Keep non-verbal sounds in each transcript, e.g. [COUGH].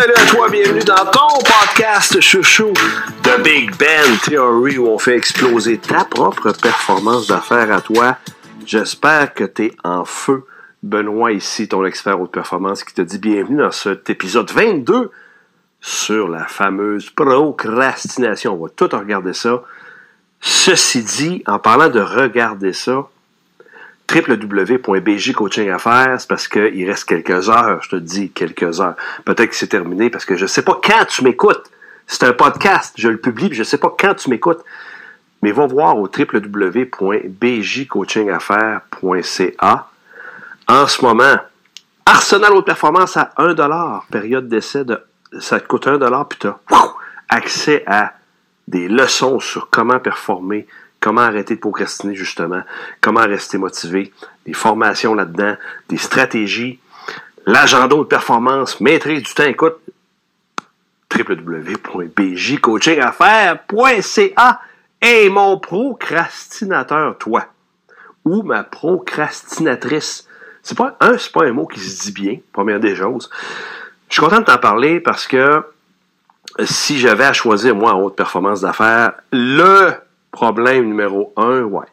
Salut à toi, bienvenue dans ton podcast chouchou de Big Ben Theory où on fait exploser ta propre performance d'affaires à toi. J'espère que tu es en feu. Benoît ici, ton expert haute performance, qui te dit bienvenue dans cet épisode 22 sur la fameuse procrastination. On va tout regarder ça. Ceci dit, en parlant de regarder ça, www.bjcoachingaffaires, parce qu'il reste quelques heures, je te dis quelques heures. Peut-être que c'est terminé parce que je ne sais pas quand tu m'écoutes. C'est un podcast, je le publie, je ne sais pas quand tu m'écoutes. Mais va voir au www.bjcoachingaffaires.ca. En ce moment, Arsenal haute performance à 1$, période d'essai de ça te coûte 1$, puis tu as accès à des leçons sur comment performer, comment arrêter de procrastiner justement, comment rester motivé, des formations là-dedans, des stratégies, l'agenda de performance, maîtrise du temps. Écoute, www.bjcoachingaffaires.ca et mon procrastinateur, toi, ou ma procrastinatrice. C'est pas un, c'est pas un mot qui se dit bien, première des choses. Je suis content de t'en parler parce que si j'avais à choisir, moi, en haute performance d'affaires, le problème numéro un, ouais.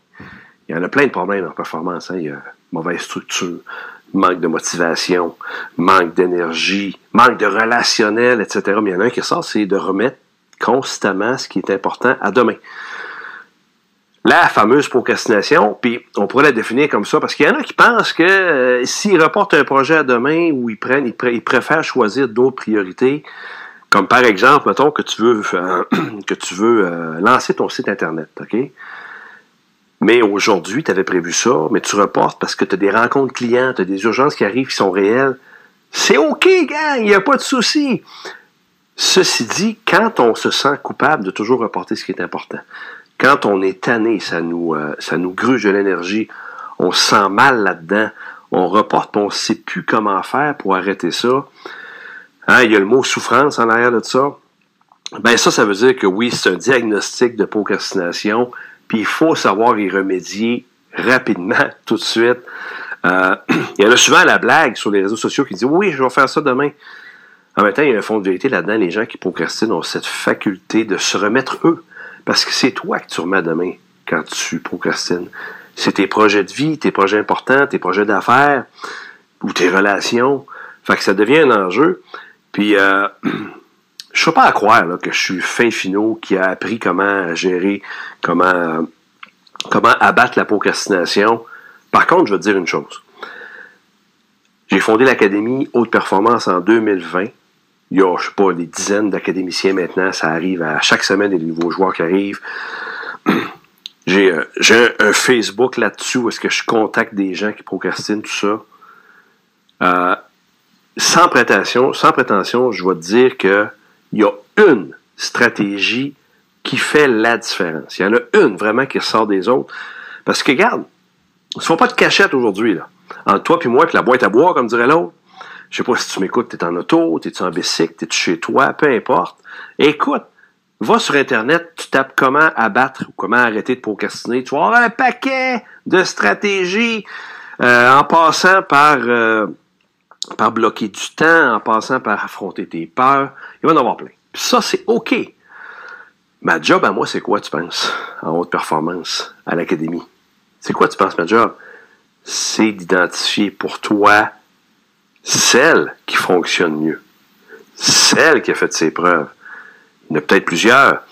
Il y en a plein de problèmes en performance. Hein. Il y a mauvaise structure, manque de motivation, manque d'énergie, manque de relationnel, etc. Mais il y en a un qui sort, c'est de remettre constamment ce qui est important à demain. La fameuse procrastination, puis on pourrait la définir comme ça, parce qu'il y en a qui pensent que euh, s'ils reportent un projet à demain ou ils prennent, ils, préfèrent choisir d'autres priorités, comme par exemple, mettons que tu veux, [CLEARS THROAT] que tu veux euh, lancer ton site Internet, OK? Mais aujourd'hui, tu avais prévu ça, mais tu reportes parce que tu as des rencontres clients, tu as des urgences qui arrivent qui sont réelles. C'est OK, gang, il n'y a pas de souci. Ceci dit, quand on se sent coupable de toujours reporter ce qui est important, quand on est tanné, ça nous, euh, ça nous gruge de l'énergie, on se sent mal là-dedans, on reporte, on ne sait plus comment faire pour arrêter ça. Hein, il y a le mot souffrance en arrière de ça. Ben ça, ça veut dire que oui, c'est un diagnostic de procrastination, puis il faut savoir y remédier rapidement, [LAUGHS] tout de suite. Euh, [CLEARS THROAT] il y en a souvent la blague sur les réseaux sociaux qui dit oui, je vais faire ça demain. En même temps, il y a un fond de vérité là-dedans. Les gens qui procrastinent ont cette faculté de se remettre eux parce que c'est toi que tu remets demain quand tu procrastines. C'est tes projets de vie, tes projets importants, tes projets d'affaires ou tes relations. Fait que ça devient un enjeu. Puis, euh, [CLEARS THROAT] je ne pas à croire que je suis fin finot qui a appris comment gérer, comment, comment abattre la procrastination. Par contre, je vais te dire une chose. J'ai fondé l'Académie Haute Performance en 2020 il y a, je sais pas, des dizaines d'académiciens maintenant. Ça arrive à chaque semaine, des nouveaux joueurs qui arrivent. [CLEARS THROAT] J'ai euh, un, Facebook là-dessus où est-ce que je contacte des gens qui procrastinent, tout ça. Euh, sans prétention, sans prétention, je vais te dire qu'il y a une stratégie qui fait la différence. Il y en a une vraiment qui ressort des autres. Parce que, regarde, ne se font pas de cachette aujourd'hui, là. Entre toi et moi, puis la boîte à boire, comme dirait l'autre. Je sais pas si tu m'écoutes, tu es en auto, tu es en bicycle, tu es chez toi, peu importe. Écoute, va sur Internet, tu tapes comment abattre ou comment arrêter de procrastiner. Tu vas avoir un paquet de stratégies euh, en passant par, euh, par bloquer du temps, en passant par affronter tes peurs. Il va en avoir plein. Puis ça, c'est OK. Ma job à moi, c'est quoi, tu penses, en haute performance à l'académie? C'est quoi, tu penses, ma job? C'est d'identifier pour toi celle qui fonctionne mieux, celle qui a fait ses preuves. Il y en a peut-être plusieurs,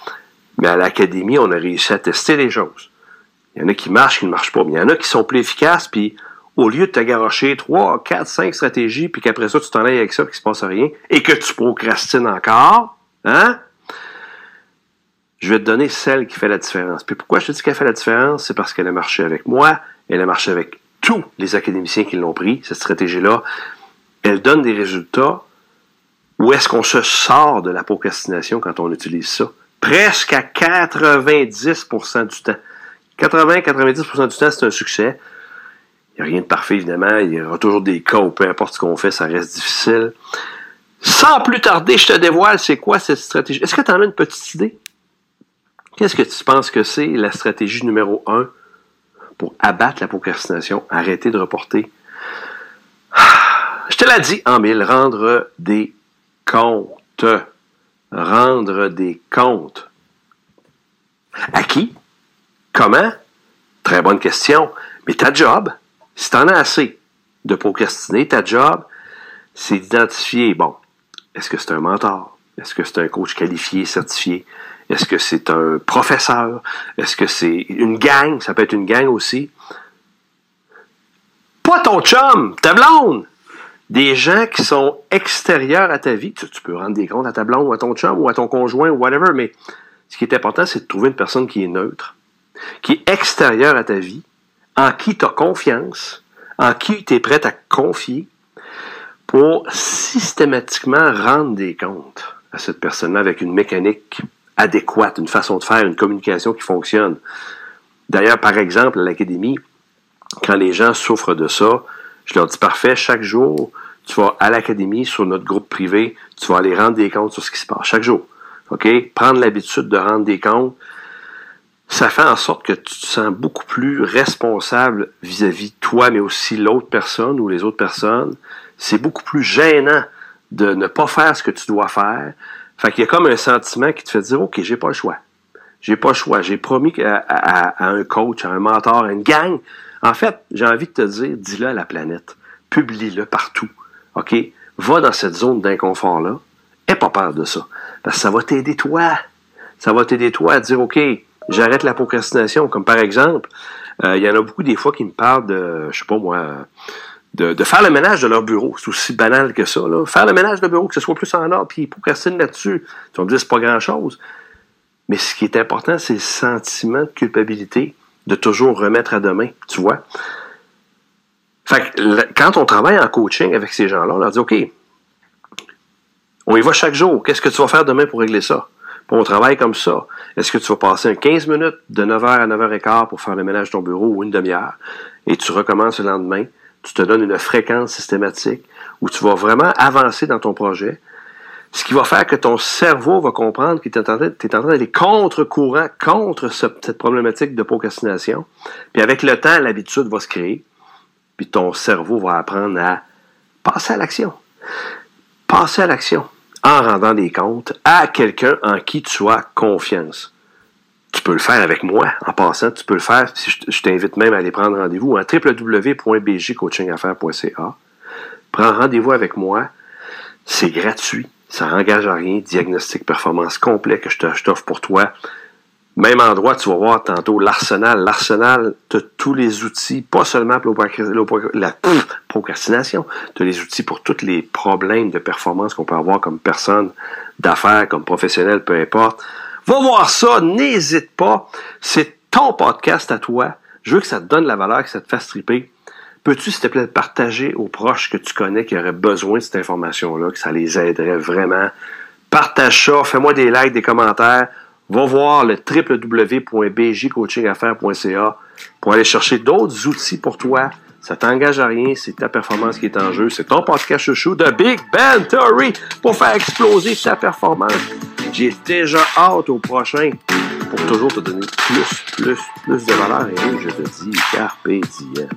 mais à l'académie, on a réussi à tester les choses. Il y en a qui marchent, qui ne marchent pas, mais il y en a qui sont plus efficaces, puis au lieu de te garocher 3, 4, 5 stratégies, puis qu'après ça, tu t'en ailles avec ça, puis qu'il se passe rien, et que tu procrastines encore, hein? Je vais te donner celle qui fait la différence. Puis pourquoi je te dis qu'elle fait la différence? C'est parce qu'elle a marché avec moi, elle a marché avec tous les académiciens qui l'ont pris, cette stratégie-là elle donne des résultats où est-ce qu'on se sort de la procrastination quand on utilise ça? Presque à 90% du temps. 80-90% du temps, c'est un succès. Il n'y a rien de parfait, évidemment. Il y aura toujours des cas où peu importe ce qu'on fait, ça reste difficile. Sans plus tarder, je te dévoile c'est quoi cette stratégie. Est-ce que tu en as une petite idée? Qu'est-ce que tu penses que c'est la stratégie numéro un pour abattre la procrastination, arrêter de reporter? Je te l'ai dit en mille, rendre des comptes. Rendre des comptes. À qui? Comment? Très bonne question. Mais ta job, si tu en as assez de procrastiner, ta job, c'est d'identifier, bon, est-ce que c'est un mentor? Est-ce que c'est un coach qualifié, certifié? Est-ce que c'est un professeur? Est-ce que c'est une gang? Ça peut être une gang aussi. Pas ton chum, ta blonde! Des gens qui sont extérieurs à ta vie. Tu, peux rendre des comptes à ta blonde ou à ton chum ou à ton conjoint ou whatever, mais ce qui est important, c'est de trouver une personne qui est neutre, qui est extérieure à ta vie, en qui tu as confiance, en qui tu es prêt à confier pour systématiquement rendre des comptes à cette personne-là avec une mécanique adéquate, une façon de faire, une communication qui fonctionne. D'ailleurs, par exemple, à l'académie, quand les gens souffrent de ça, je leur dis parfait, chaque jour, tu vas à l'académie, sur notre groupe privé, tu vas aller rendre des comptes sur ce qui se passe chaque jour. OK? Prendre l'habitude de rendre des comptes, ça fait en sorte que tu te sens beaucoup plus responsable vis-à-vis de toi, mais aussi l'autre personne ou les autres personnes. C'est beaucoup plus gênant de ne pas faire ce que tu dois faire. Fait qu'il y a comme un sentiment qui te fait dire, OK, j'ai pas le choix. J'ai pas le choix. J'ai promis à, un coach, à un mentor, à une gang. En fait, j'ai envie de te dire, dis-le à la planète. Publie-le partout. OK? Va dans cette zone d'inconfort-là. Aie pas peur de ça. Parce que ça va t'aider toi. Ça va t'aider toi à dire, OK, j'arrête la procrastination. Comme par exemple, euh, il y en a beaucoup des fois qui me parlent de, je sais pas moi, de, faire le ménage de leur bureau. C'est aussi banal que ça. Là. Faire le ménage de bureau, que ce soit plus en ordre, puis ils procrastinent là-dessus. Tu vas me dire, c'est pas grand-chose. Mais ce qui est important, c'est le sentiment de culpabilité de toujours remettre à demain, tu vois. Fait que, quand on travaille en coaching avec ces gens-là, on leur dit, OK, on y va chaque jour. Qu'est-ce que tu vas faire demain pour régler ça? On travaille comme ça. Est-ce que tu vas passer 15 minutes de 9h à 9h15 pour faire le ménage de ton bureau ou une demi-heure et tu recommences le lendemain? Tu te donnes une fréquence systématique où tu vas vraiment avancer dans ton projet. Ce qui va faire que ton cerveau va comprendre que tu es en train d'aller contre-courant, contre cette problématique de procrastination. Puis avec le temps, l'habitude va se créer. Puis ton cerveau va apprendre à passer à l'action. Passer à l'action en rendant des comptes à quelqu'un en qui tu as confiance. Tu peux le faire avec moi. En passant, tu peux le faire je t'invite même à aller prendre rendez-vous à www.bjcoachingaffaires.ca. Prends rendez-vous avec moi. C'est gratuit. Ça n'engage à rien. Diagnostic performance complet que je t'offre pour toi. Même endroit, tu vas voir tantôt l'arsenal. L'arsenal, tu tous les outils, pas seulement pour la procrastination, tu as les outils pour tous les problèmes de performance qu'on peut avoir comme personne d'affaires, comme professionnel, peu importe. Va voir ça, n'hésite pas. C'est ton podcast à toi. Je veux que ça te donne la valeur, que ça te fasse triper. Peux-tu, s'il te plaît, partager aux proches que tu connais qui auraient besoin de cette information-là, que ça les aiderait vraiment? Partage ça, fais-moi des likes, des commentaires va voir le www.bjcoachingaffaires.ca pour aller chercher d'autres outils pour toi. Ça t'engage à rien, c'est ta performance qui est en jeu. C'est ton podcast chouchou de Big Ben Theory pour faire exploser ta performance. J'ai déjà hâte au prochain pour toujours te donner plus, plus, plus de valeur. Et je te dis, carpe diem.